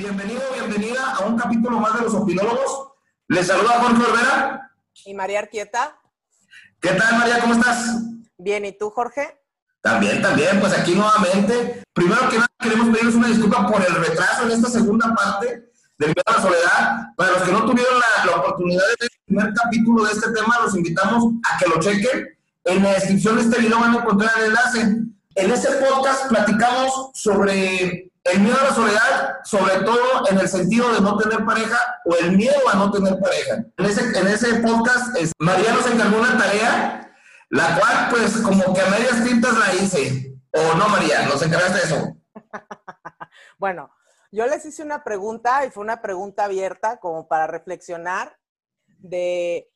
Bienvenido, bienvenida a un capítulo más de los opinólogos. Les saluda Jorge Olvera. Y María Arquieta. ¿Qué tal, María? ¿Cómo estás? Bien, ¿y tú, Jorge? También, también, pues aquí nuevamente. Primero que nada, queremos pedirles una disculpa por el retraso en esta segunda parte de Miedo a la Soledad. Para los que no tuvieron la, oportunidad de ver el primer capítulo de este tema, los invitamos a que lo chequen. En la descripción de este video van a encontrar el enlace. En este podcast platicamos sobre el miedo a la soledad, sobre todo en el sentido de no tener pareja o el miedo a no tener pareja. En ese, en ese podcast, es, María nos encargó una tarea, la cual, pues, como que a medias tintas la hice. ¿O no, María? ¿Nos encargaste eso? bueno, yo les hice una pregunta y fue una pregunta abierta como para reflexionar de...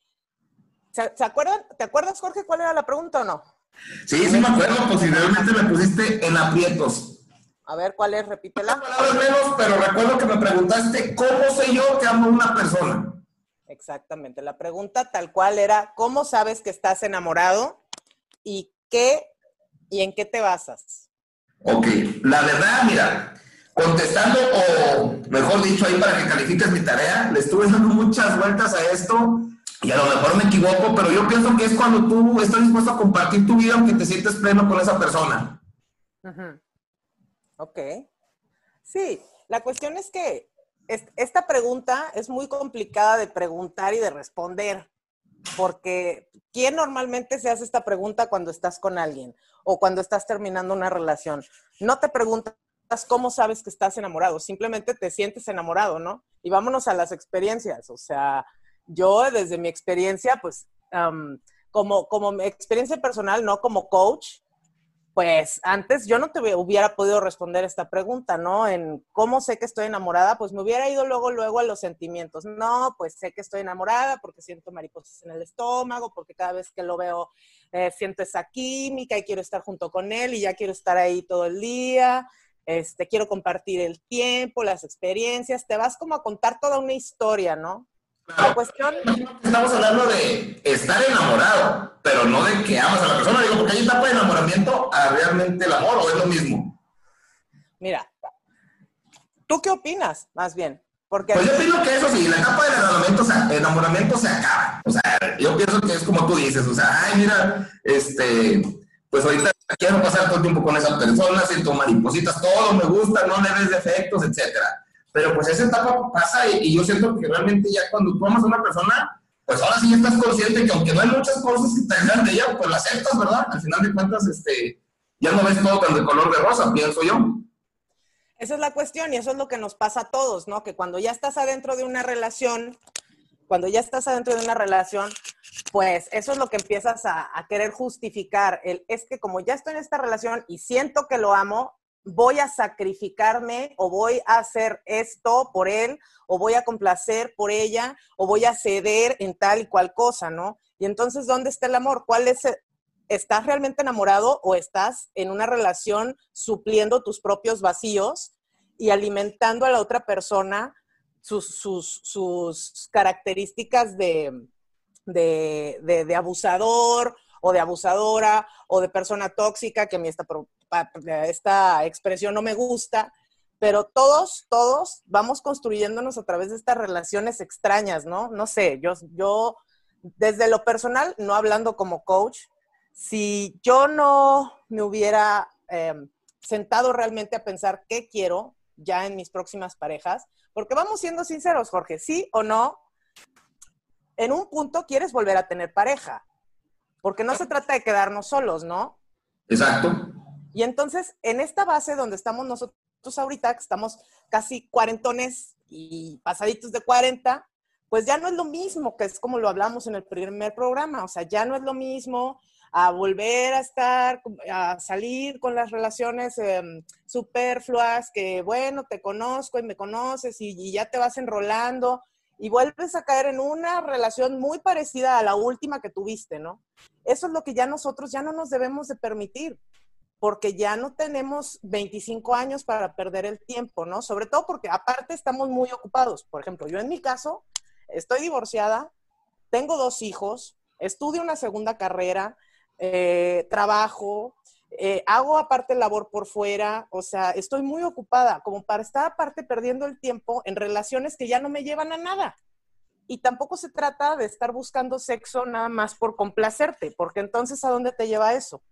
¿Se, acuerdan? ¿Te acuerdas, Jorge, cuál era la pregunta o no? Sí, sí me acuerdo, pues si realmente me pusiste en aprietos. A ver, ¿cuál es? Repítela. Palabras menos, pero recuerdo que me preguntaste, ¿cómo sé yo que amo a una persona? Exactamente. La pregunta tal cual era, ¿cómo sabes que estás enamorado? ¿Y qué y en qué te basas? Ok, la verdad, mira, contestando, o mejor dicho, ahí para que califiques mi tarea, le estuve dando muchas vueltas a esto y a lo mejor me equivoco, pero yo pienso que es cuando tú estás dispuesto a compartir tu vida aunque te sientes pleno con esa persona. Ajá. Ok. Sí, la cuestión es que esta pregunta es muy complicada de preguntar y de responder, porque ¿quién normalmente se hace esta pregunta cuando estás con alguien o cuando estás terminando una relación? No te preguntas cómo sabes que estás enamorado, simplemente te sientes enamorado, ¿no? Y vámonos a las experiencias, o sea, yo desde mi experiencia, pues, como, como mi experiencia personal, no como coach, pues antes yo no te hubiera podido responder esta pregunta, ¿no? En cómo sé que estoy enamorada, pues me hubiera ido luego, luego a los sentimientos. No, pues sé que estoy enamorada porque siento mariposas en el estómago, porque cada vez que lo veo eh, siento esa química y quiero estar junto con él y ya quiero estar ahí todo el día. Este, quiero compartir el tiempo, las experiencias, te vas como a contar toda una historia, ¿no? La cuestión... Estamos hablando de estar enamorado, pero no de que amas a la persona. Digo, porque hay etapa de enamoramiento a realmente el amor, ¿o es lo mismo? Mira, ¿tú qué opinas, más bien? Porque pues yo opino que eso sí, la etapa del enamoramiento, se, enamoramiento se acaba. O sea, yo pienso que es como tú dices, o sea, ay, mira, este, pues ahorita quiero pasar todo el tiempo con esa persona, siento maripositas, todo me gusta, no le des defectos, etcétera pero pues esa etapa pasa y, yo siento que realmente ya cuando tú amas a una persona, pues ahora sí estás consciente que aunque no hay muchas cosas que te hagan de ella, pues la aceptas, ¿verdad? Al final de cuentas, este, ya no ves todo tan de color de rosa, pienso yo. Esa es la cuestión y eso es lo que nos pasa a todos, ¿no? Que cuando ya estás adentro de una relación, cuando ya estás adentro de una relación, pues eso es lo que empiezas a, a querer justificar. El, es que como ya estoy en esta relación y siento que lo amo, voy a sacrificarme o voy a hacer esto por él o voy a complacer por ella o voy a ceder en tal y cual cosa, ¿no? Y entonces, ¿dónde está el amor? ¿Cuál es? ¿Estás realmente enamorado o estás en una relación supliendo tus propios vacíos y alimentando a la otra persona sus, sus, características de, de, de abusador o de abusadora o de persona tóxica, que a mí esta, esta expresión no me gusta, pero todos, todos vamos construyéndonos a través de estas relaciones extrañas, ¿no? No sé, yo, yo desde lo personal, no hablando como coach, si yo no me hubiera em, sentado realmente a pensar qué quiero ya en mis próximas parejas, porque vamos siendo sinceros, Jorge, sí o no, en un punto quieres volver a tener pareja, porque no se trata de quedarnos solos, ¿no? Exacto. Y entonces, en esta base donde estamos nosotros ahorita, que estamos casi cuarentones y pasaditos de cuarenta, pues ya no es lo mismo, que es como lo hablamos en el primer programa, o sea, ya no es lo mismo a volver a estar, a salir con las relaciones em, superfluas, que bueno, te conozco y me conoces y ya te vas enrolando y vuelves a caer en una relación muy parecida a la última que tuviste, ¿no? Eso es lo que ya nosotros ya no nos debemos de permitir, porque ya no tenemos 25 años para perder el tiempo, ¿no? Sobre todo porque aparte estamos muy ocupados. Por ejemplo, yo en mi caso estoy divorciada, tengo dos hijos, estudio una segunda carrera, eh, trabajo, eh, hago aparte labor por fuera, o sea, estoy muy ocupada como para estar aparte perdiendo el tiempo en relaciones que ya no me llevan a nada. Y tampoco se trata de estar buscando sexo nada más por complacerte, porque entonces ¿a dónde te lleva eso?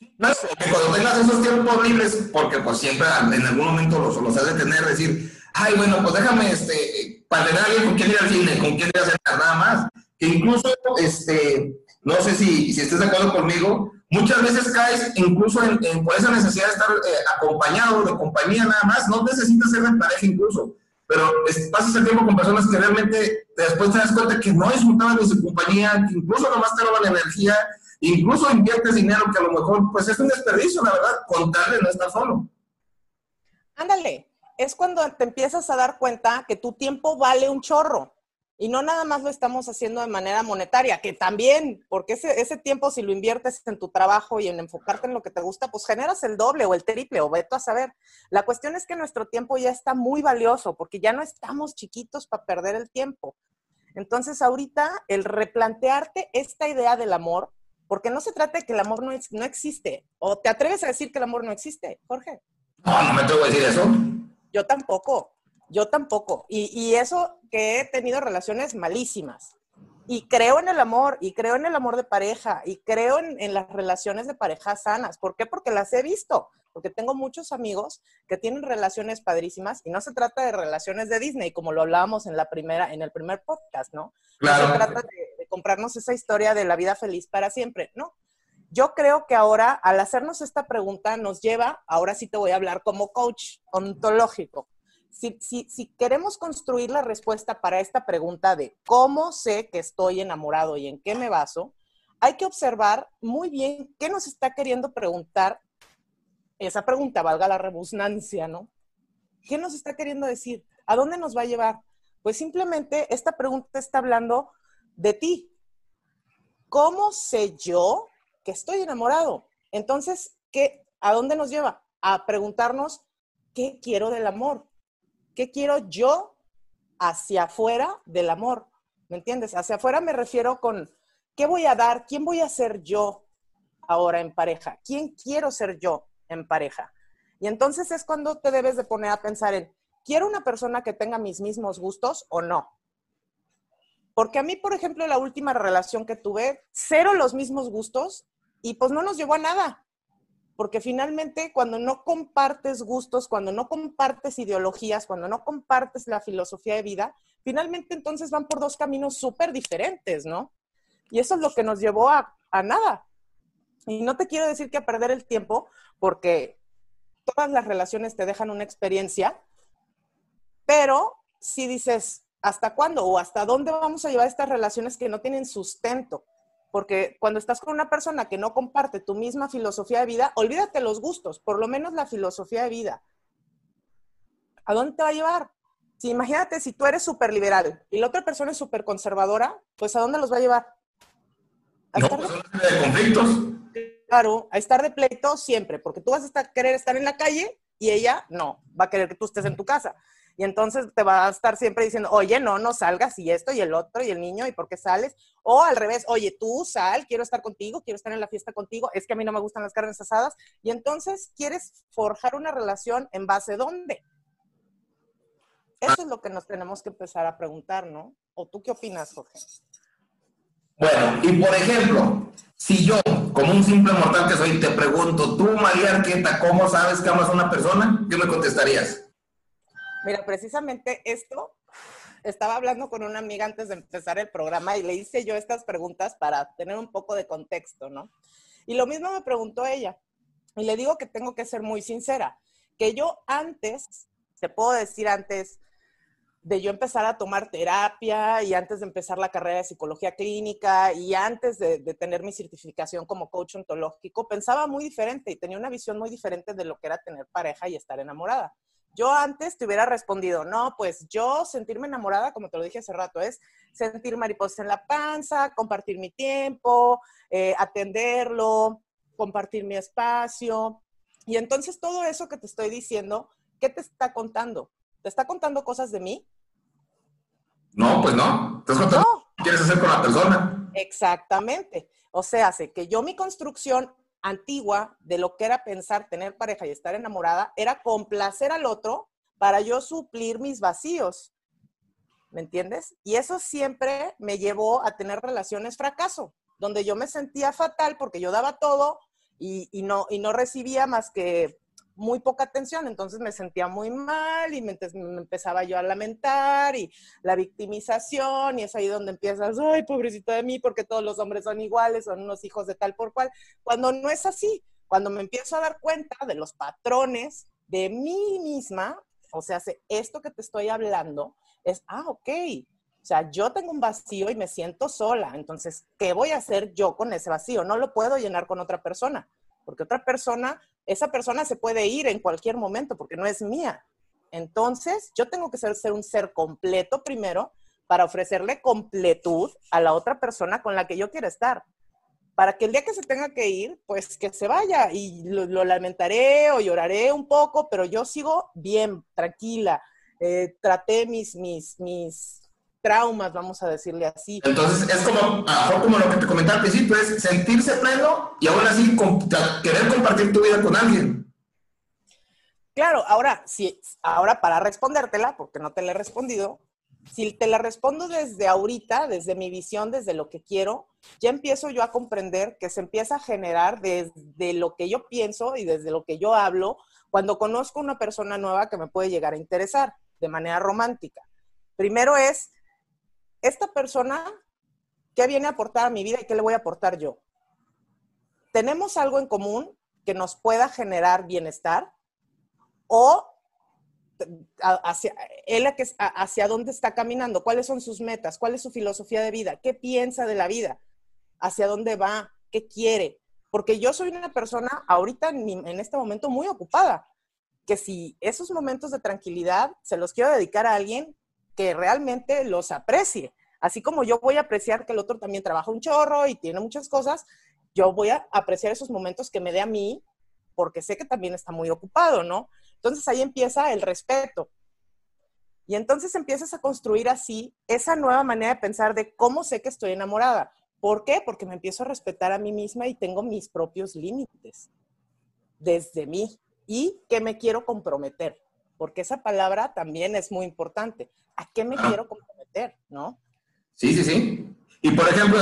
No, cuando tengas esos tiempos libres, porque pues siempre en algún momento los, los has de tener, decir, ay, bueno, pues déjame, este, para tener alguien con quien ir al cine, con quien ir a cenar, nada más. Que incluso, este, no sé si, si estés de acuerdo conmigo, muchas veces caes incluso en, por esa necesidad de estar eh, acompañado de compañía nada más, no necesitas ser de pareja incluso, pero pasas el tiempo con personas que realmente después te das cuenta que no disfrutaban de su compañía, que incluso nomás te roban energía, incluso inviertes dinero que a lo mejor pues es un desperdicio, la verdad, contarle no estar solo. Ándale, es cuando te empiezas a dar cuenta que tu tiempo vale un chorro. Y no nada más lo estamos haciendo de manera monetaria, que también, porque ese, ese tiempo si lo inviertes en tu trabajo y en enfocarte en lo que te gusta, pues generas el doble o el triple o veto a saber. La cuestión es que nuestro tiempo ya está muy valioso porque ya no estamos chiquitos para perder el tiempo. Entonces ahorita el replantearte esta idea del amor, porque no se trata de que el amor no, no existe, o te atreves a decir que el amor no existe, Jorge. No, no me atrevo a decir eso. Yo tampoco. Yo tampoco. Y, eso que he tenido relaciones malísimas. Y creo en el amor, y creo en el amor de pareja, y creo en, las relaciones de pareja sanas. ¿Por qué? Porque las he visto. Porque tengo muchos amigos que tienen relaciones padrísimas y no se trata de relaciones de Disney, como lo hablábamos en la primera, en el primer podcast, ¿no? Claro. No se trata de comprarnos esa historia de la vida feliz para siempre, ¿no? Yo creo que ahora, al hacernos esta pregunta, nos lleva, ahora sí te voy a hablar como coach ontológico si, queremos construir la respuesta para esta pregunta de cómo sé que estoy enamorado y en qué me baso, hay que observar muy bien qué nos está queriendo preguntar esa pregunta, valga la rebusnancia, ¿no? ¿Qué nos está queriendo decir? ¿A dónde nos va a llevar? Pues simplemente esta pregunta está hablando de ti. ¿Cómo sé yo que estoy enamorado? Entonces, ¿qué, ¿a dónde nos lleva? A preguntarnos, ¿qué quiero del amor? ¿Qué quiero yo hacia afuera del amor? ¿Me entiendes? Hacia afuera me refiero con, ¿qué voy a dar? ¿Quién voy a ser yo ahora en pareja? ¿Quién quiero ser yo en pareja? Y entonces es cuando te debes de poner a pensar en, ¿quiero una persona que tenga mis mismos gustos o no? Porque a mí, por ejemplo, la última relación que tuve, cero los mismos gustos y pues no nos llevó a nada porque finalmente cuando no compartes gustos, cuando no compartes ideologías, cuando no compartes la filosofía de vida, finalmente entonces van por dos caminos súper diferentes, ¿no? Y eso es lo que nos llevó a, nada. Y no te quiero decir que a perder el tiempo, porque todas las relaciones te dejan una experiencia, pero si dices, ¿hasta cuándo o hasta dónde vamos a llevar estas relaciones que no tienen sustento? Porque cuando estás con una persona que no comparte tu misma filosofía de vida, olvídate los gustos, por lo menos la filosofía de vida. ¿A dónde te va a llevar? Si imagínate si tú eres súper liberal y la otra persona es súper conservadora, pues ¿a dónde los va a llevar? ¿A no, pues, de... conflictos. Claro, a estar de pleito siempre, porque tú vas a estar, querer estar en la calle y ella no, va a querer que tú estés en tu casa. Y entonces te va a estar siempre diciendo, oye, no, no salgas y esto y el otro y el niño y por qué sales. O al revés, oye, tú sal, quiero estar contigo, quiero estar en la fiesta contigo, es que a mí no me gustan las carnes asadas. Y entonces quieres forjar una relación en base dónde. Eso es lo que nos tenemos que empezar a preguntar, ¿no? ¿O tú qué opinas, Jorge? Bueno, y por ejemplo, si yo, como un simple mortal que soy, te pregunto, tú, María Arqueta, ¿cómo sabes que amas a una persona? ¿Qué me contestarías? Mira, precisamente esto, estaba hablando con una amiga antes de empezar el programa y le hice yo estas preguntas para tener un poco de contexto, ¿no? Y lo mismo me preguntó ella. Y le digo que tengo que ser muy sincera, que yo antes, te puedo decir antes de yo empezar a tomar terapia y antes de empezar la carrera de psicología clínica y antes de, de, tener mi certificación como coach ontológico, pensaba muy diferente y tenía una visión muy diferente de lo que era tener pareja y estar enamorada. Yo antes te hubiera respondido, no, pues yo sentirme enamorada, como te lo dije hace rato, es sentir mariposas en la panza, compartir mi tiempo, eh, atenderlo, compartir mi espacio. Y entonces todo eso que te estoy diciendo, ¿qué te está contando? ¿Te está contando cosas de mí? No, pues no. ¿Te contando qué quieres hacer con la persona? Exactamente. O sea, sé que yo mi construcción antigua de lo que era pensar tener pareja y estar enamorada era complacer al otro para yo suplir mis vacíos. ¿Me entiendes? Y eso siempre me llevó a tener relaciones fracaso, donde yo me sentía fatal porque yo daba todo y, no, y no recibía más que muy poca atención, entonces me sentía muy mal y me, empezaba yo a lamentar y la victimización y es ahí donde empiezas, ay, pobrecito de mí, porque todos los hombres son iguales, son unos hijos de tal por cual, cuando no es así, cuando me empiezo a dar cuenta de los patrones de mí misma, o sea, esto que te estoy hablando es, ah, ok, o sea, yo tengo un vacío y me siento sola, entonces, ¿qué voy a hacer yo con ese vacío? No lo puedo llenar con otra persona porque otra persona, esa persona se puede ir en cualquier momento porque no es mía. Entonces, yo tengo que ser, un ser completo primero para ofrecerle completud a la otra persona con la que yo quiero estar. Para que el día que se tenga que ir, pues que se vaya y lo, lamentaré o lloraré un poco, pero yo sigo bien, tranquila. Eh, traté mis, mis, traumas, vamos a decirle así. Entonces es como, como lo que te comentaba al principio, es sentirse pleno y aún así querer compartir tu vida con alguien. Claro, ahora, sí, ahora para respondértela, porque no te la he respondido, si te la respondo desde ahorita, desde mi visión, desde lo que quiero, ya empiezo yo a comprender que se empieza a generar desde lo que yo pienso y desde lo que yo hablo cuando conozco una persona nueva que me puede llegar a interesar de manera romántica. Primero es esta persona, ¿qué viene a aportar a mi vida y qué le voy a aportar yo? ¿Tenemos algo en común que nos pueda generar bienestar? ¿O hacia, él hacia dónde está caminando? ¿Cuáles son sus metas? ¿Cuál es su filosofía de vida? ¿Qué piensa de la vida? ¿Hacia dónde va? ¿Qué quiere? Porque yo soy una persona ahorita en este momento muy ocupada, que si esos momentos de tranquilidad se los quiero dedicar a alguien que realmente los aprecie. Así como yo voy a apreciar que el otro también trabaja un chorro y tiene muchas cosas, yo voy a apreciar esos momentos que me dé a mí porque sé que también está muy ocupado, ¿no? Entonces ahí empieza el respeto. Y entonces empiezas a construir así esa nueva manera de pensar de cómo sé que estoy enamorada. ¿Por qué? Porque me empiezo a respetar a mí misma y tengo mis propios límites desde mí y que me quiero comprometer porque esa palabra también es muy importante. ¿A qué me ah. quiero comprometer, no? Sí, sí, sí. Y por ejemplo,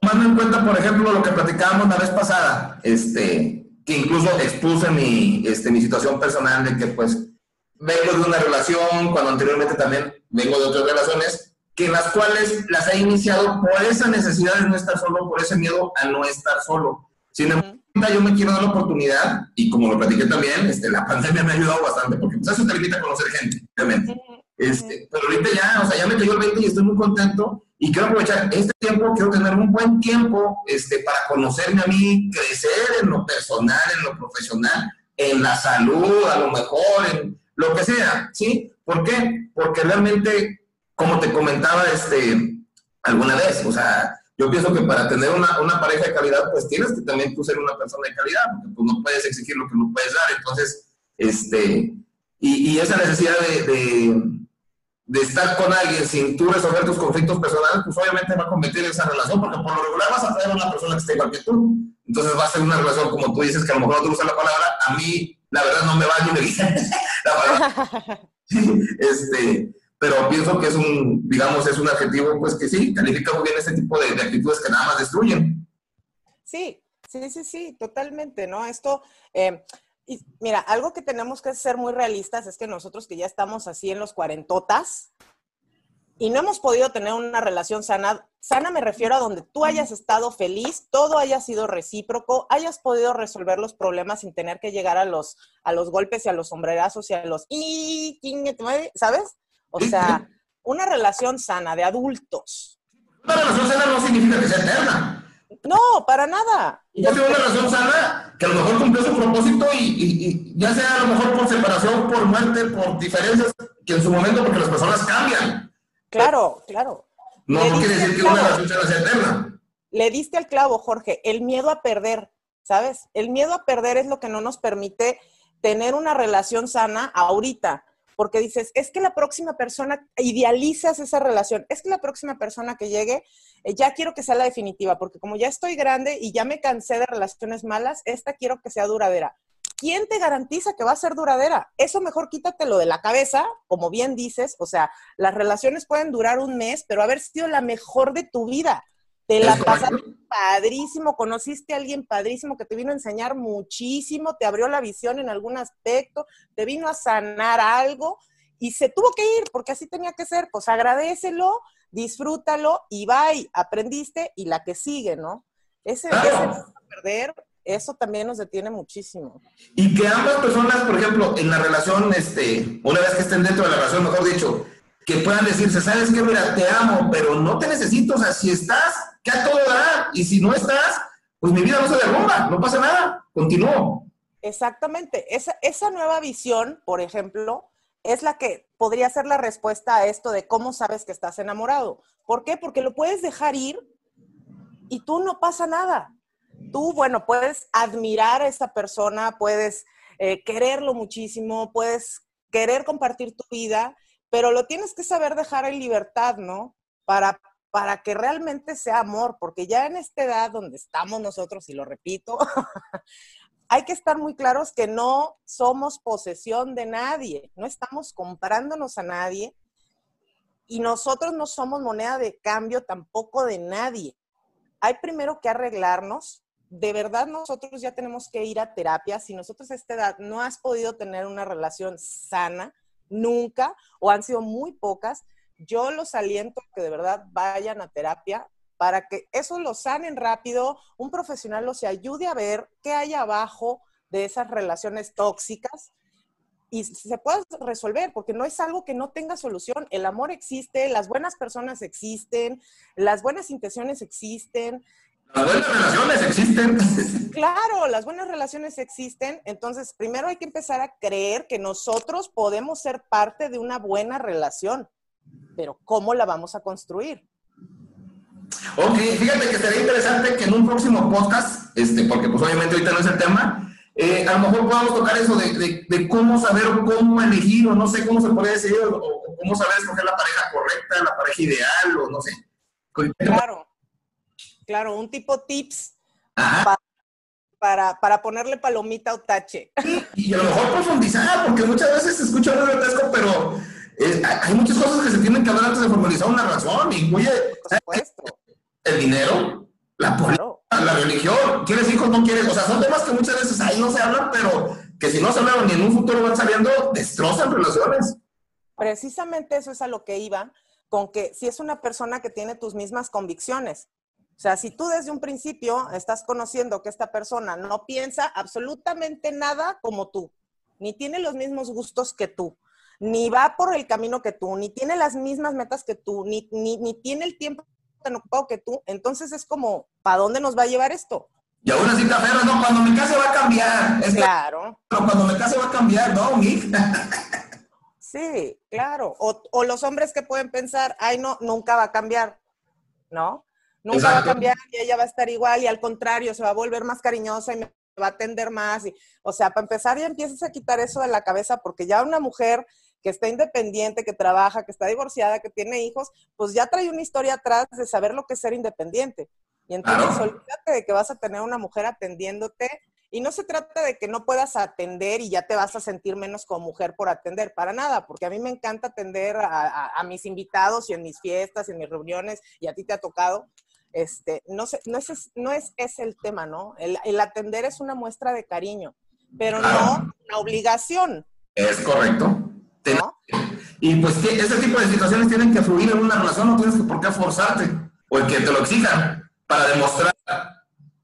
tomando en cuenta, por ejemplo, lo que platicábamos la vez pasada, este, que incluso expuse mi, este, mi situación personal de que pues vengo de una relación, cuando anteriormente también vengo de otras relaciones, que las cuales las he iniciado por esa necesidad de no estar solo, por ese miedo a no estar solo. Sin embargo, yo me quiero dar la oportunidad, y como lo platiqué también, este, la pandemia me ha ayudado bastante, porque pues, eso te limita a conocer gente, obviamente. Este, pero ahorita ya, o sea, ya me cayó el 20 y estoy muy contento y quiero aprovechar este tiempo, quiero tener un buen tiempo este, para conocerme a mí, crecer en lo personal, en lo profesional, en la salud, a lo mejor, en lo que sea, ¿sí? ¿Por qué? Porque realmente, como te comentaba este, alguna vez, o sea, yo pienso que para tener una, una, pareja de calidad, pues tienes que también tú ser una persona de calidad, porque tú no puedes exigir lo que no puedes dar. Entonces, este, y, y esa necesidad de, de, de, estar con alguien sin tú resolver tus conflictos personales, pues obviamente va a convertir esa relación, porque por lo regular vas a traer a una persona que esté igual que tú. Entonces va a ser una relación, como tú dices, que a lo mejor no te gusta la palabra, a mí la verdad no me va ni me viene la palabra. este, pero pienso que es un, digamos, es un adjetivo, pues que sí, califica muy bien este tipo de, actitudes que nada más destruyen. Sí, sí, sí, sí, totalmente, ¿no? Esto, eh, mira, algo que tenemos que ser muy realistas es que nosotros que ya estamos así en los cuarentotas y no hemos podido tener una relación sana, sana me refiero a donde tú hayas estado feliz, todo haya sido recíproco, hayas podido resolver los problemas sin tener que llegar a los, a los golpes y a los sombrerazos y a los, ¿sabes? O sea, una relación sana de adultos. Una relación sana no significa que sea eterna. No, para nada. Yo tengo una relación sana que a lo mejor cumplió su propósito y, ya sea a lo mejor por separación, por muerte, por diferencias, que en su momento porque las personas cambian. Claro, claro. No, quiere decir que una relación sana sea eterna. Le diste al clavo, Jorge, el miedo a perder, ¿sabes? El miedo a perder es lo que no nos permite tener una relación sana ahorita porque dices, es que la próxima persona, idealizas esa relación, es que la próxima persona que llegue, eh, ya quiero que sea la definitiva, porque como ya estoy grande y ya me cansé de relaciones malas, esta quiero que sea duradera. ¿Quién te garantiza que va a ser duradera? Eso mejor quítatelo de la cabeza, como bien dices, o sea, las relaciones pueden durar un mes, pero haber sido la mejor de tu vida. Te la pasaste padrísimo, conociste a alguien padrísimo que te vino a enseñar muchísimo, te abrió la visión en algún aspecto, te vino a sanar algo y se tuvo que ir porque así tenía que ser. Pues agradecelo, disfrútalo y bye, aprendiste y la que sigue, ¿no? Ese, claro. perder, eso también nos detiene muchísimo. Y que ambas personas, por ejemplo, en la relación, este, una vez que estén dentro de la relación, mejor dicho, que puedan decirse, sabes qué, mira, te amo, pero no te necesito, o sea, si estás, que a todo dará, y si no estás, pues mi vida no se derrumba, no pasa nada, continúo. Exactamente, esa, esa nueva visión, por ejemplo, es la que podría ser la respuesta a esto de cómo sabes que estás enamorado. ¿Por qué? Porque lo puedes dejar ir y tú no pasa nada. Tú, bueno, puedes admirar a esa persona, puedes eh, quererlo muchísimo, puedes querer compartir tu vida, pero lo tienes que saber dejar en libertad, ¿no? Para, para que realmente sea amor, porque ya en esta edad donde estamos nosotros, y lo repito, hay que estar muy claros que no somos posesión de nadie, no estamos comprándonos a nadie y nosotros no somos moneda de cambio tampoco de nadie. Hay primero que arreglarnos. De verdad nosotros ya tenemos que ir a terapia. Si nosotros a esta edad no has podido tener una relación sana, nunca o han sido muy pocas, yo los aliento que de verdad vayan a terapia para que eso lo sanen rápido, un profesional los ayude a ver qué hay abajo de esas relaciones tóxicas y se pueda resolver, porque no es algo que no tenga solución. El amor existe, las buenas personas existen, las buenas intenciones existen, las buenas relaciones existen. Claro, las buenas relaciones existen. Entonces, primero hay que empezar a creer que nosotros podemos ser parte de una buena relación. Pero ¿cómo la vamos a construir? Ok, fíjate que sería interesante que en un próximo podcast, este, porque pues obviamente ahorita no es el tema, eh, a lo mejor podamos tocar eso de, de, cómo saber o cómo elegir, o no sé cómo se puede decir, o, o, cómo saber escoger la pareja correcta, la pareja ideal, o no sé. Claro. Claro, un tipo tips para, para, ponerle palomita o tache. Y a lo mejor profundizar, porque muchas veces se escucha muy grotesco, pero eh, hay muchas cosas que se tienen que hablar antes de formalizar una razón. Incluye el dinero, la política, la religión, quieres hijos, no quieres. O sea, son temas que muchas veces ahí no se hablan, pero que si no se hablan ni en un futuro van saliendo, destrozan relaciones. Precisamente eso es a lo que iba, con que si es una persona que tiene tus mismas convicciones, sea, si tú desde un principio estás conociendo que esta persona no piensa absolutamente nada como tú, ni tiene los mismos gustos que tú, ni va por el camino que tú, ni tiene las mismas metas que tú, ni, ni, tiene el tiempo tan ocupado que tú, entonces es como, ¿para dónde nos va a llevar esto? Y aún así te aferras, no, cuando me case va a cambiar. claro. pero cuando me case va a cambiar, ¿no, mi? sí, claro. O, o los hombres que pueden pensar, ay, no, nunca va a cambiar, ¿no? Nunca va a cambiar y ella va a estar igual y al contrario, se va a volver más cariñosa y me va a atender más. Y, o sea, para empezar ya empiezas a quitar eso de la cabeza porque ya una mujer que está independiente, que trabaja, que está divorciada, que tiene hijos, pues ya trae una historia atrás de saber lo que es ser independiente. Y entonces olvídate de que vas a tener una mujer atendiéndote y no se trata de que no puedas atender y ya te vas a sentir menos como mujer por atender, para nada, porque a mí me encanta atender a, a mis invitados y en mis fiestas, en mis reuniones, y a ti te ha tocado, este, no, sé, no, es, no es ese el tema, ¿no? El, atender es una muestra de cariño, pero no una obligación. Es correcto. Y pues ese tipo de situaciones tienen que fluir en una relación, no tienes que por qué forzarte, o el que te lo exijan para demostrar.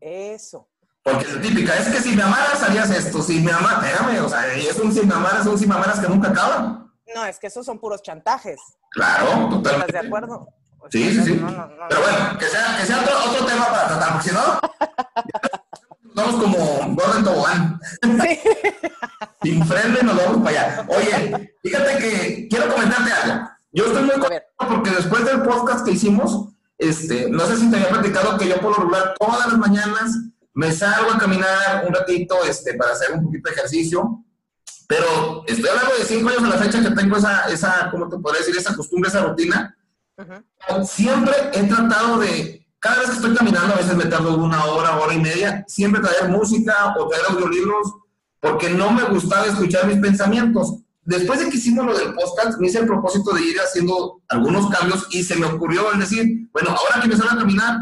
Eso. Porque es típica, es que si me amaras harías esto, si me amaras, espérame, o sea, es un si me amaras, son si me amaras que nunca acaban. No, es que esos son puros chantajes. Claro, totalmente. ¿Estás de acuerdo? Sí, sí, sí. Pero bueno, que sea, que sea otro, otro, tema para tratar, porque si no, vamos como Gordon Tobogán. Sí. Sin freno nos vamos para allá. Oye, fíjate que quiero comentarte algo. Yo estoy muy contento porque después del podcast que hicimos, este, no sé si te había platicado que yo por lo regular todas las mañanas me salgo a caminar un ratito este, para hacer un poquito de ejercicio Pero estoy hablando de cinco años a la fecha que tengo esa, esa ¿cómo te podría decir? Esa costumbre, esa rutina. Siempre he tratado de, cada vez que estoy caminando, a veces me tardo una hora, hora y media, siempre traer música o traer audiolibros, porque no me gustaba escuchar mis pensamientos. Después de que hicimos lo del podcast, me hice el propósito de ir haciendo algunos cambios y se me ocurrió el decir, bueno, ahora que salgo a caminar,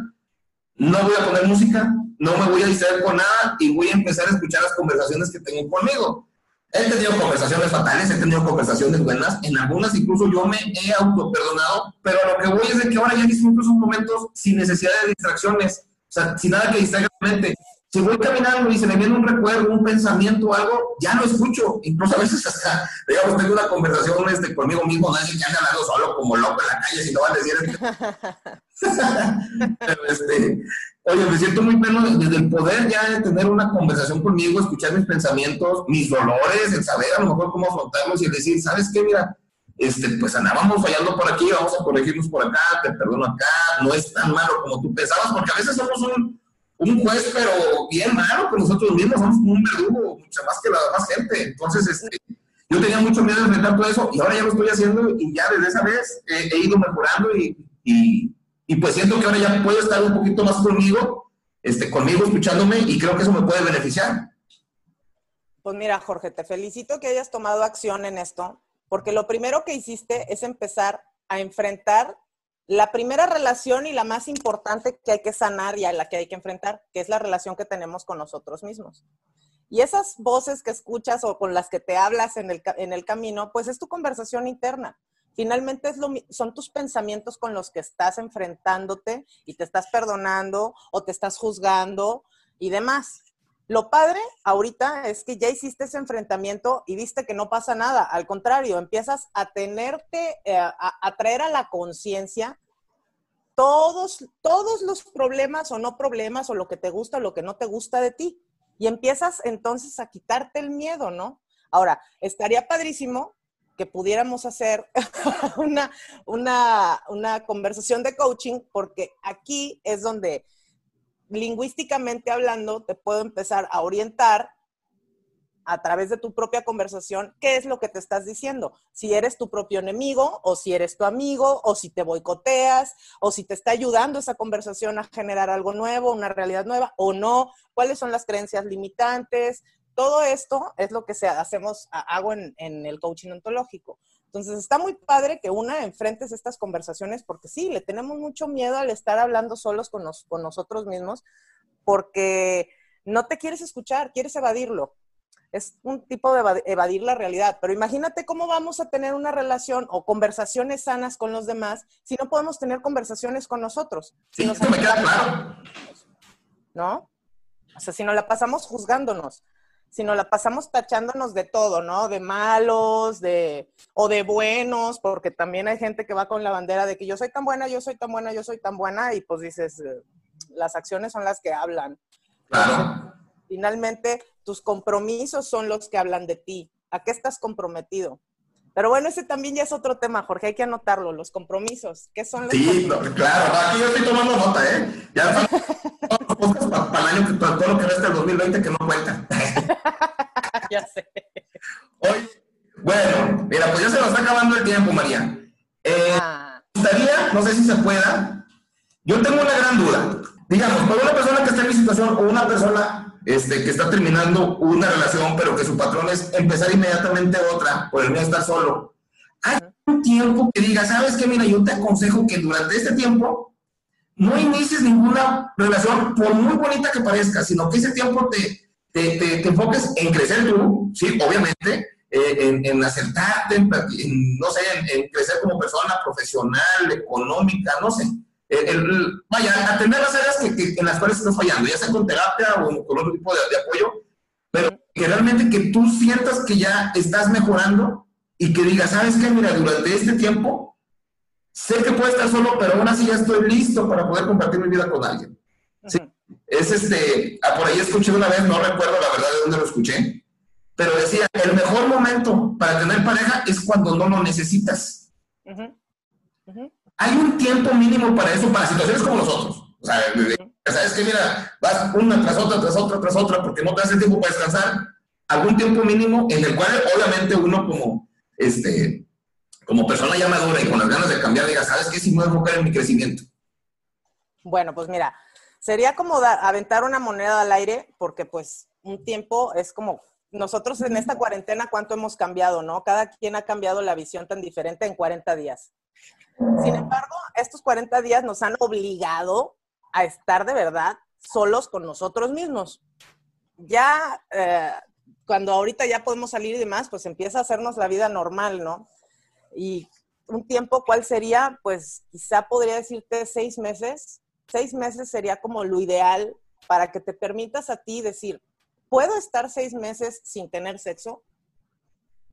no voy a poner música, no me voy a distraer con nada y voy a empezar a escuchar las conversaciones que tengo conmigo. He tenido conversaciones fatales, he tenido conversaciones buenas, en algunas incluso yo me he auto-perdonado, pero lo que voy es de que ahora ya disfruto esos momentos sin necesidad de distracciones, o sea, sin nada que distraiga la mente. Si voy caminando y se me viene un recuerdo, un pensamiento, algo, ya lo escucho. Incluso a veces hasta, digamos, tengo una conversación este, conmigo mismo, no es que hablando solo como loco en la calle, si no van a decir... pero este, Oye, me siento muy pleno desde el poder ya de tener una conversación conmigo, escuchar mis pensamientos, mis dolores, el saber a lo mejor cómo afrontarlos y el decir, ¿sabes qué? Mira, este, pues andábamos fallando por aquí, vamos a corregirnos por acá, te perdono acá, no es tan malo como tú pensabas, porque a veces somos un, un juez, pero bien malo con nosotros mismos, somos un verdugo, mucha más que la demás gente. Entonces, este, yo tenía mucho miedo de enfrentar todo eso y ahora ya lo estoy haciendo y ya desde esa vez he, ido mejorando y, y y pues siento que ahora ya puedo estar un poquito más conmigo, este, conmigo escuchándome y creo que eso me puede beneficiar. Pues mira, Jorge, te felicito que hayas tomado acción en esto, porque lo primero que hiciste es empezar a enfrentar la primera relación y la más importante que hay que sanar y a la que hay que enfrentar, que es la relación que tenemos con nosotros mismos. Y esas voces que escuchas o con las que te hablas en el, en el camino, pues es tu conversación interna. Finalmente es lo, son tus pensamientos con los que estás enfrentándote y te estás perdonando o te estás juzgando y demás. Lo padre ahorita es que ya hiciste ese enfrentamiento y viste que no pasa nada. Al contrario, empiezas a tenerte, eh, a, traer a la conciencia todos, todos los problemas o no problemas o lo que te gusta o lo que no te gusta de ti. Y empiezas entonces a quitarte el miedo, ¿no? Ahora, estaría padrísimo que pudiéramos hacer una, una, conversación de coaching, porque aquí es donde lingüísticamente hablando te puedo empezar a orientar a través de tu propia conversación qué es lo que te estás diciendo. Si eres tu propio enemigo o si eres tu amigo o si te boicoteas o si te está ayudando esa conversación a generar algo nuevo, una realidad nueva o no, cuáles son las creencias limitantes, todo esto es lo que se, hacemos, hago en, el coaching ontológico. Entonces está muy padre que una enfrentes estas conversaciones porque sí, le tenemos mucho miedo al estar hablando solos con, con nosotros mismos porque no te quieres escuchar, quieres evadirlo. Es un tipo de evadir la realidad. Pero imagínate cómo vamos a tener una relación o conversaciones sanas con los demás si no podemos tener conversaciones con nosotros. Sí, si me queda claro. ¿No? O sea, si nos la pasamos juzgándonos sino la pasamos tachándonos de todo, ¿no? De malos, de, o de buenos, porque también hay gente que va con la bandera de que yo soy tan buena, yo soy tan buena, yo soy tan buena, y pues dices, eh, las acciones son las que hablan. Claro. Finalmente, tus compromisos son los que hablan de ti. ¿A qué estás comprometido? Pero bueno, ese también ya es otro tema, Jorge, hay que anotarlo, los compromisos. ¿Qué son los Sí, claro, aquí yo estoy tomando nota, ¿eh? Ya para, para el año, para todo lo que resta del 2020 que no cuenta. ya sé. Hoy, bueno, mira, pues ya se nos está acabando el tiempo, María. Eh, ah. gustaría, no sé si se pueda, yo tengo una gran duda. Digamos, para una persona que está en mi situación o una persona este, que está terminando una relación, pero que su patrón es empezar inmediatamente otra por el de estar solo. Hay un tiempo que diga, ¿sabes qué? Mira, yo te aconsejo que durante este tiempo no inicies ninguna relación, por muy bonita que parezca, sino que ese tiempo te, te, te, enfoques en crecer tú, sí, obviamente, eh, en, en, acertarte, en, no sé, en, crecer como persona profesional, económica, no sé el, vaya, atender las áreas que, en las cuales estás fallando, ya sea con terapia o con otro tipo de, apoyo, pero que realmente que tú sientas que ya estás mejorando y que digas, ¿sabes qué? Mira, durante este tiempo sé que puedo estar solo, pero aún así ya estoy listo para poder compartir mi vida con alguien. Sí. Es este, ah, por ahí escuché una vez, no recuerdo la verdad de dónde lo escuché, pero decía, el mejor momento para tener pareja es cuando no lo necesitas. Uh hay un tiempo mínimo para eso, para situaciones como nosotros. O sea, sabes que mira, vas una tras otra, tras otra, tras otra, porque no te hace tiempo para descansar. algún tiempo mínimo en el cual obviamente uno como, este, como persona ya madura y con las ganas de cambiar, diga, ¿sabes qué? Si me voy a enfocar en mi crecimiento. Bueno, pues mira, sería como aventar una moneda al aire, porque pues un tiempo es como nosotros en esta cuarentena, ¿cuánto hemos cambiado, no? Cada quien ha cambiado la visión tan diferente en 40 días. Sin embargo, estos 40 días nos han obligado a estar de verdad solos con nosotros mismos. Ya, eh, cuando ahorita ya podemos salir y demás, pues empieza a hacernos la vida normal, ¿no? Y un tiempo, ¿cuál sería? Pues quizá podría decirte seis meses. Seis meses sería como lo ideal para que te permitas a ti decir, ¿puedo estar seis meses sin tener sexo?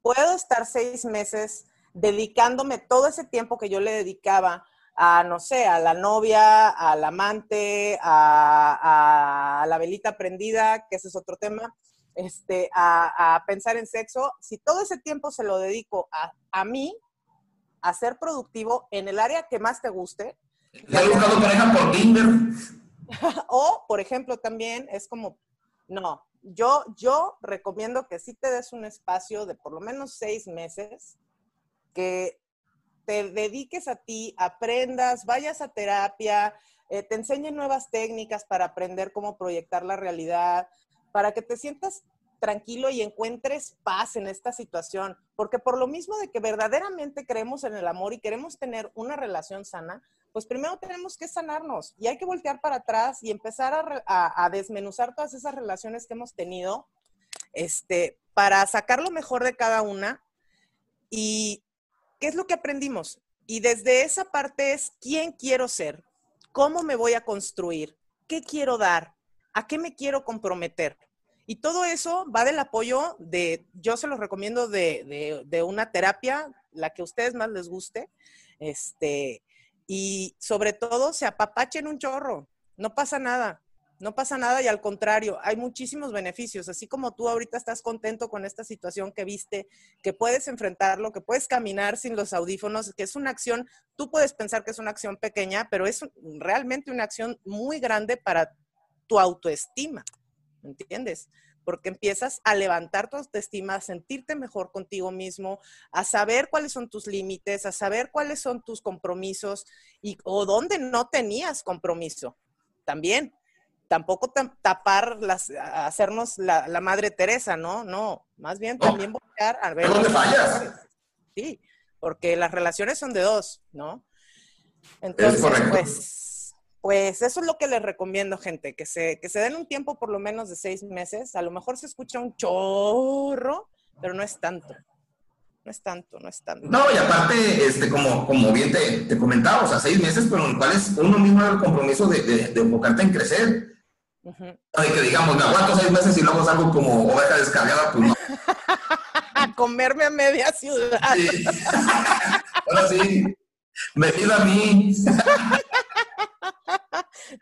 ¿Puedo estar seis meses dedicándome todo ese tiempo que yo le dedicaba a, no sé, a la novia, al amante, a, la velita prendida, que ese es otro tema, este, a, pensar en sexo, si todo ese tiempo se lo dedico a, mí, a ser productivo en el área que más te guste. buscado pareja por Tinder? o, por ejemplo, también es como, no, yo, yo recomiendo que sí te des un espacio de por lo menos seis meses que te dediques a ti, aprendas, vayas a terapia, eh, te enseñen nuevas técnicas para aprender cómo proyectar la realidad, para que te sientas tranquilo y encuentres paz en esta situación, porque por lo mismo de que verdaderamente creemos en el amor y queremos tener una relación sana, pues primero tenemos que sanarnos y hay que voltear para atrás y empezar a, a desmenuzar todas esas relaciones que hemos tenido, este, para sacar lo mejor de cada una y ¿qué es lo que aprendimos? Y desde esa parte es quién quiero ser, cómo me voy a construir, qué quiero dar, a qué me quiero comprometer. Y todo eso va del apoyo de, yo se los recomiendo de, de, una terapia, la que a ustedes más les guste, este, y sobre todo se apapachen un chorro, no pasa nada. No pasa nada y al contrario, hay muchísimos beneficios. Así como tú ahorita estás contento con esta situación que viste, que puedes enfrentarlo, que puedes caminar sin los audífonos, que es una acción, tú puedes pensar que es una acción pequeña, pero es realmente una acción muy grande para tu autoestima. ¿Me entiendes? Porque empiezas a levantar tu autoestima, a sentirte mejor contigo mismo, a saber cuáles son tus límites, a saber cuáles son tus compromisos y o dónde no tenías compromiso. También tampoco tapar, las, hacernos la, madre Teresa, ¿no? No, más bien también voltear a ver. ¿Dónde fallas? Sí, porque las relaciones son de dos, ¿no? Entonces, pues, pues eso es lo que les recomiendo, gente, que se, que se den un tiempo por lo menos de seis meses. A lo mejor se escucha un chorro, pero no es tanto. No es tanto, no es tanto. No, y aparte, este, como, como bien te, te comentaba, o sea, seis meses, pero en los cuales uno mismo da el compromiso de, de, de enfocarte en crecer que digamos, me aguanto seis meses y luego salgo como oveja descargada, pues no. Comerme a media ciudad. Sí. Ahora sí, me pido a mí.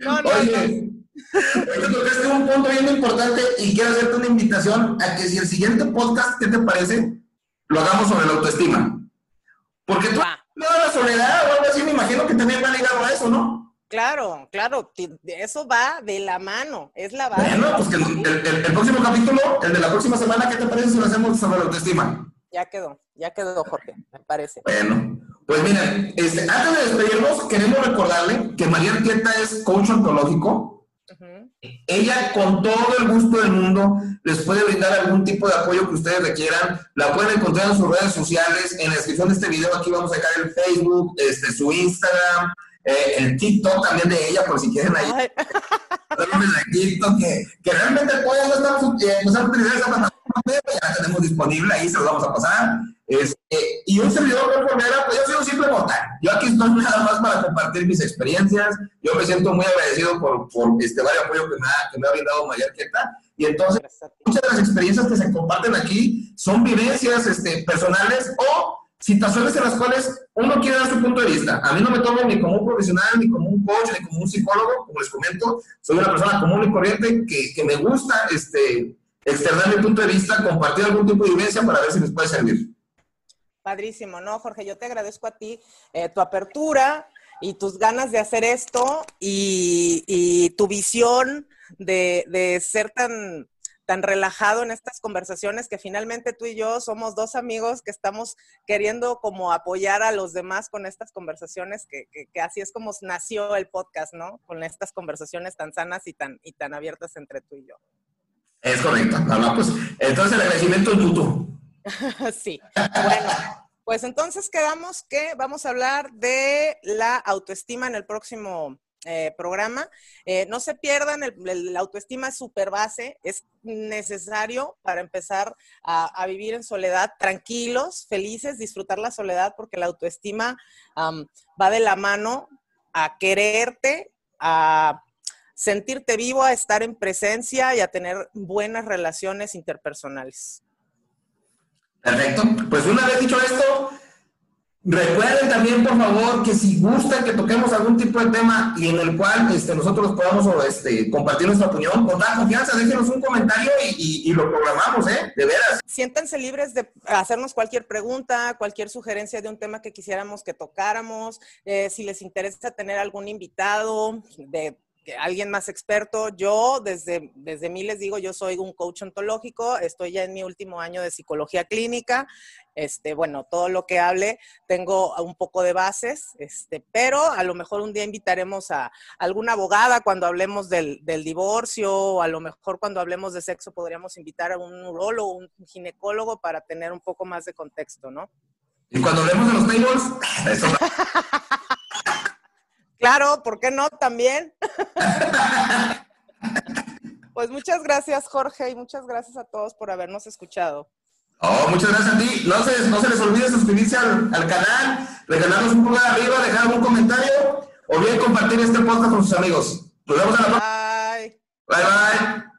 no, no, oye, yo creo que este es un punto bien importante y quiero hacerte una invitación a que si el siguiente podcast, ¿qué te parece? Lo hagamos sobre la autoestima. Porque tú, la soledad o algo así, me imagino que también va ligado a eso, ¿no? Claro, claro, eso va de la mano, es la base. Bueno, pues que el, próximo capítulo, el de la próxima semana, ¿qué te parece si lo hacemos sobre la autoestima? Ya quedó, ya quedó, Jorge, me parece. Bueno, pues miren, este, antes de despedirnos, queremos recordarle que María Arqueta es coach ontológico. Ella, con todo el gusto del mundo, les puede brindar algún tipo de apoyo que ustedes requieran. La pueden encontrar en sus redes sociales. En la descripción de este video, aquí vamos a dejar el Facebook, este, su Instagram, eh, el TikTok también de ella, por si quieren ahí. el TikTok, que, que realmente no estamos eh, no utilizando esa plataforma, ya la tenemos disponible, ahí se los vamos a pasar. Este, y un servidor por primera, pues yo soy un simple mortal. Yo aquí estoy nada más para compartir mis experiencias. Yo me siento muy agradecido por, por este varios apoyo que me ha, que me ha brindado Mayarqueta. Y entonces, muchas de las experiencias que se comparten aquí son vivencias este, personales o situaciones en las cuales uno quiere dar su punto de vista. A mí no me tomo ni como un profesional, ni como un coach, ni como un psicólogo, como les comento, soy una persona común y corriente que, que me gusta este, externar mi punto de vista, compartir algún tipo de vivencia para ver si les puede servir. Padrísimo, ¿no, Jorge? Yo te agradezco a ti eh, tu apertura y tus ganas de hacer esto y, y tu visión de, de ser tan tan relajado en estas conversaciones que finalmente tú y yo somos dos amigos que estamos queriendo como apoyar a los demás con estas conversaciones, que, así es como nació el podcast, ¿no? Con estas conversaciones tan sanas y tan, y tan abiertas entre tú y yo. Es correcto. No, pues entonces el agradecimiento es YouTube. sí. Bueno, pues entonces quedamos que vamos a hablar de la autoestima en el próximo eh, programa. Eh, no se pierdan, la autoestima es super base, es necesario para empezar a, vivir en soledad, tranquilos, felices, disfrutar la soledad, porque la autoestima va de la mano a quererte, a sentirte vivo, a estar en presencia y a tener buenas relaciones interpersonales. Perfecto. Pues una vez dicho esto, recuerden también, por favor, que si gustan que toquemos algún tipo de tema y en el cual este, nosotros podamos este, compartir nuestra opinión, con toda confianza, déjenos un comentario y, lo programamos, ¿eh? De veras. Siéntanse libres de hacernos cualquier pregunta, cualquier sugerencia de un tema que quisiéramos que tocáramos, eh, si les interesa tener algún invitado de alguien más experto. Yo desde, desde mí les digo, yo soy un coach ontológico, estoy ya en mi último año de psicología clínica. Este, bueno, todo lo que hable tengo un poco de bases, este, pero a lo mejor un día invitaremos a alguna abogada cuando hablemos del, del divorcio, o a lo mejor cuando hablemos de sexo podríamos invitar a un neurólogo, un ginecólogo para tener un poco más de contexto, ¿no? Y cuando hablemos de los tables, eso Claro, ¿por qué no también? pues muchas gracias, Jorge, y muchas gracias a todos por habernos escuchado. Oh, muchas gracias a ti. No se, no se les olvide suscribirse al, canal, regalarnos un pulgar arriba, dejar un comentario o bien compartir este podcast con sus amigos. Nos vemos a la próxima. Bye. Bye, bye.